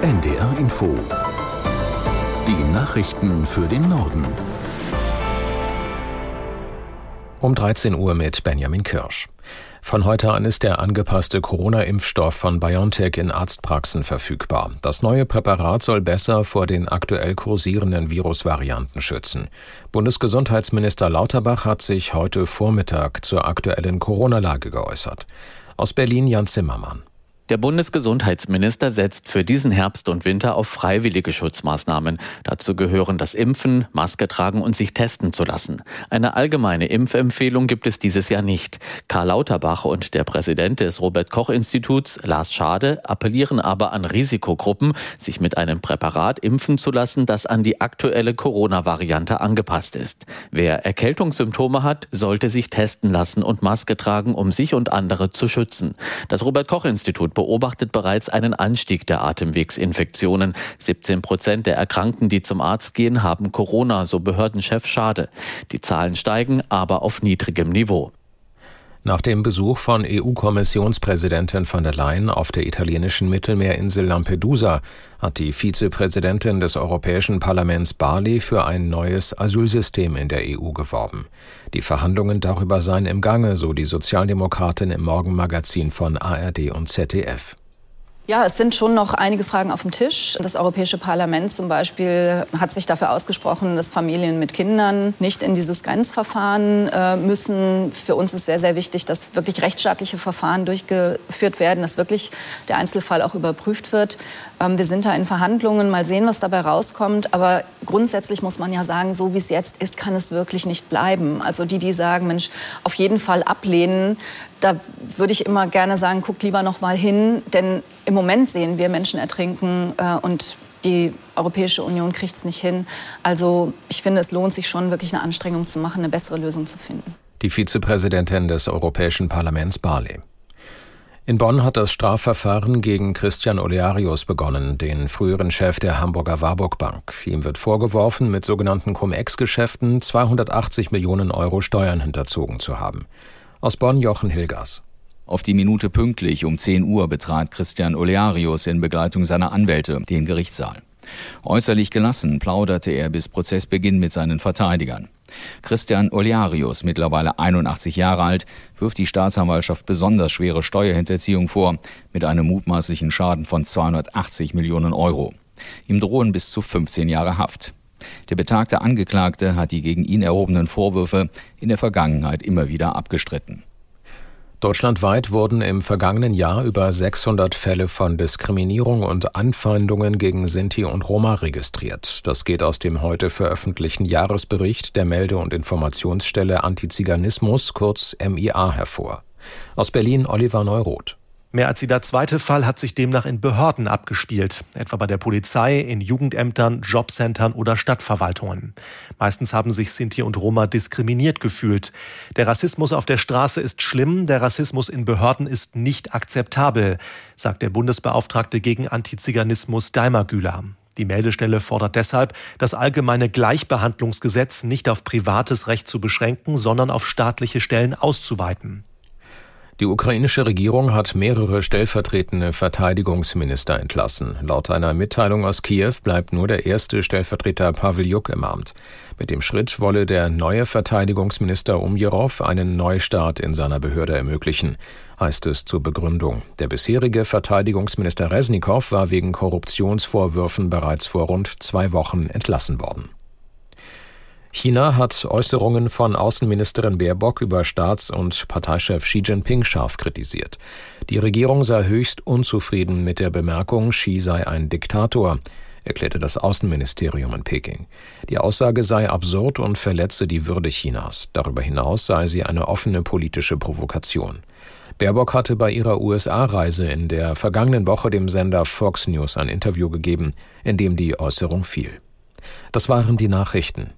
NDR Info. Die Nachrichten für den Norden. Um 13 Uhr mit Benjamin Kirsch. Von heute an ist der angepasste Corona-Impfstoff von BioNTech in Arztpraxen verfügbar. Das neue Präparat soll besser vor den aktuell kursierenden Virusvarianten schützen. Bundesgesundheitsminister Lauterbach hat sich heute Vormittag zur aktuellen Corona-Lage geäußert. Aus Berlin Jan Zimmermann. Der Bundesgesundheitsminister setzt für diesen Herbst und Winter auf freiwillige Schutzmaßnahmen. Dazu gehören das Impfen, Maske tragen und sich testen zu lassen. Eine allgemeine Impfempfehlung gibt es dieses Jahr nicht. Karl Lauterbach und der Präsident des Robert Koch Instituts, Lars Schade, appellieren aber an Risikogruppen, sich mit einem Präparat impfen zu lassen, das an die aktuelle Corona-Variante angepasst ist. Wer Erkältungssymptome hat, sollte sich testen lassen und Maske tragen, um sich und andere zu schützen. Das Robert Koch Institut beobachtet bereits einen Anstieg der Atemwegsinfektionen. 17 Prozent der Erkrankten, die zum Arzt gehen, haben Corona, so Behördenchef Schade. Die Zahlen steigen, aber auf niedrigem Niveau. Nach dem Besuch von EU-Kommissionspräsidentin von der Leyen auf der italienischen Mittelmeerinsel Lampedusa hat die Vizepräsidentin des Europäischen Parlaments Barley für ein neues Asylsystem in der EU geworben. Die Verhandlungen darüber seien im Gange, so die Sozialdemokratin im Morgenmagazin von ARD und ZDF. Ja, es sind schon noch einige Fragen auf dem Tisch. Das Europäische Parlament zum Beispiel hat sich dafür ausgesprochen, dass Familien mit Kindern nicht in dieses Grenzverfahren äh, müssen. Für uns ist sehr, sehr wichtig, dass wirklich rechtsstaatliche Verfahren durchgeführt werden, dass wirklich der Einzelfall auch überprüft wird. Ähm, wir sind da in Verhandlungen, mal sehen, was dabei rauskommt. Aber grundsätzlich muss man ja sagen, so wie es jetzt ist, kann es wirklich nicht bleiben. Also die, die sagen, Mensch, auf jeden Fall ablehnen, da würde ich immer gerne sagen, guckt lieber noch mal hin, denn im Moment sehen wir Menschen ertrinken äh, und die Europäische Union kriegt es nicht hin. Also ich finde, es lohnt sich schon, wirklich eine Anstrengung zu machen, eine bessere Lösung zu finden. Die Vizepräsidentin des Europäischen Parlaments Barley. In Bonn hat das Strafverfahren gegen Christian Olearius begonnen, den früheren Chef der Hamburger Warburg Bank. Ihm wird vorgeworfen, mit sogenannten Cum-Ex-Geschäften 280 Millionen Euro Steuern hinterzogen zu haben. Aus Bonn Jochen Hilgers. Auf die Minute pünktlich um 10 Uhr betrat Christian Olearius in Begleitung seiner Anwälte den Gerichtssaal. Äußerlich gelassen plauderte er bis Prozessbeginn mit seinen Verteidigern. Christian Olearius, mittlerweile 81 Jahre alt, wirft die Staatsanwaltschaft besonders schwere Steuerhinterziehung vor, mit einem mutmaßlichen Schaden von 280 Millionen Euro. Ihm drohen bis zu 15 Jahre Haft. Der betagte Angeklagte hat die gegen ihn erhobenen Vorwürfe in der Vergangenheit immer wieder abgestritten. Deutschlandweit wurden im vergangenen Jahr über 600 Fälle von Diskriminierung und Anfeindungen gegen Sinti und Roma registriert. Das geht aus dem heute veröffentlichten Jahresbericht der Melde- und Informationsstelle Antiziganismus, kurz MIA, hervor. Aus Berlin Oliver Neuroth. Mehr als jeder zweite Fall hat sich demnach in Behörden abgespielt, etwa bei der Polizei, in Jugendämtern, Jobcentern oder Stadtverwaltungen. Meistens haben sich Sinti und Roma diskriminiert gefühlt. Der Rassismus auf der Straße ist schlimm, der Rassismus in Behörden ist nicht akzeptabel, sagt der Bundesbeauftragte gegen Antiziganismus Daimar Güler. Die Meldestelle fordert deshalb, das allgemeine Gleichbehandlungsgesetz nicht auf privates Recht zu beschränken, sondern auf staatliche Stellen auszuweiten. Die ukrainische Regierung hat mehrere stellvertretende Verteidigungsminister entlassen. Laut einer Mitteilung aus Kiew bleibt nur der erste Stellvertreter Paweljuk im Amt. Mit dem Schritt wolle der neue Verteidigungsminister Umjerov einen Neustart in seiner Behörde ermöglichen, heißt es zur Begründung. Der bisherige Verteidigungsminister Resnikow war wegen Korruptionsvorwürfen bereits vor rund zwei Wochen entlassen worden. China hat Äußerungen von Außenministerin Baerbock über Staats- und Parteichef Xi Jinping scharf kritisiert. Die Regierung sei höchst unzufrieden mit der Bemerkung, Xi sei ein Diktator, erklärte das Außenministerium in Peking. Die Aussage sei absurd und verletze die Würde Chinas. Darüber hinaus sei sie eine offene politische Provokation. Baerbock hatte bei ihrer USA-Reise in der vergangenen Woche dem Sender Fox News ein Interview gegeben, in dem die Äußerung fiel. Das waren die Nachrichten.